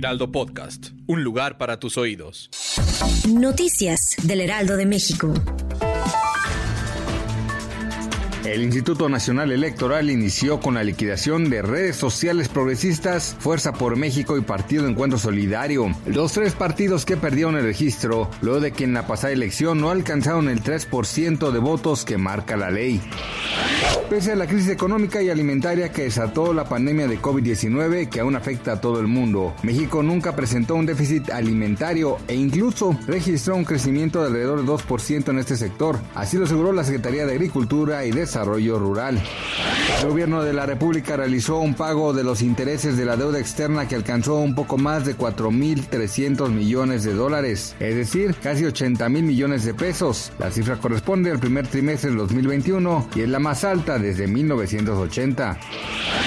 Heraldo Podcast, un lugar para tus oídos. Noticias del Heraldo de México. El Instituto Nacional Electoral inició con la liquidación de redes sociales progresistas, Fuerza por México y Partido Encuentro Solidario, los tres partidos que perdieron el registro, luego de que en la pasada elección no alcanzaron el 3% de votos que marca la ley. Pese a la crisis económica y alimentaria que desató la pandemia de COVID-19 que aún afecta a todo el mundo, México nunca presentó un déficit alimentario e incluso registró un crecimiento de alrededor de 2% en este sector. Así lo aseguró la Secretaría de Agricultura y Desarrollo Rural. El gobierno de la República realizó un pago de los intereses de la deuda externa que alcanzó un poco más de 4.300 millones de dólares, es decir, casi 80 mil millones de pesos. La cifra corresponde al primer trimestre del 2021 y es la más alta desde 1980.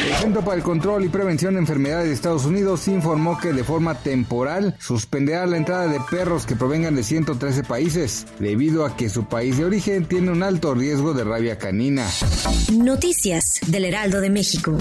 El Centro para el Control y Prevención de Enfermedades de Estados Unidos informó que de forma temporal suspenderá la entrada de perros que provengan de 113 países, debido a que su país de origen tiene un alto riesgo de rabia canina. Noticias del Heraldo de México.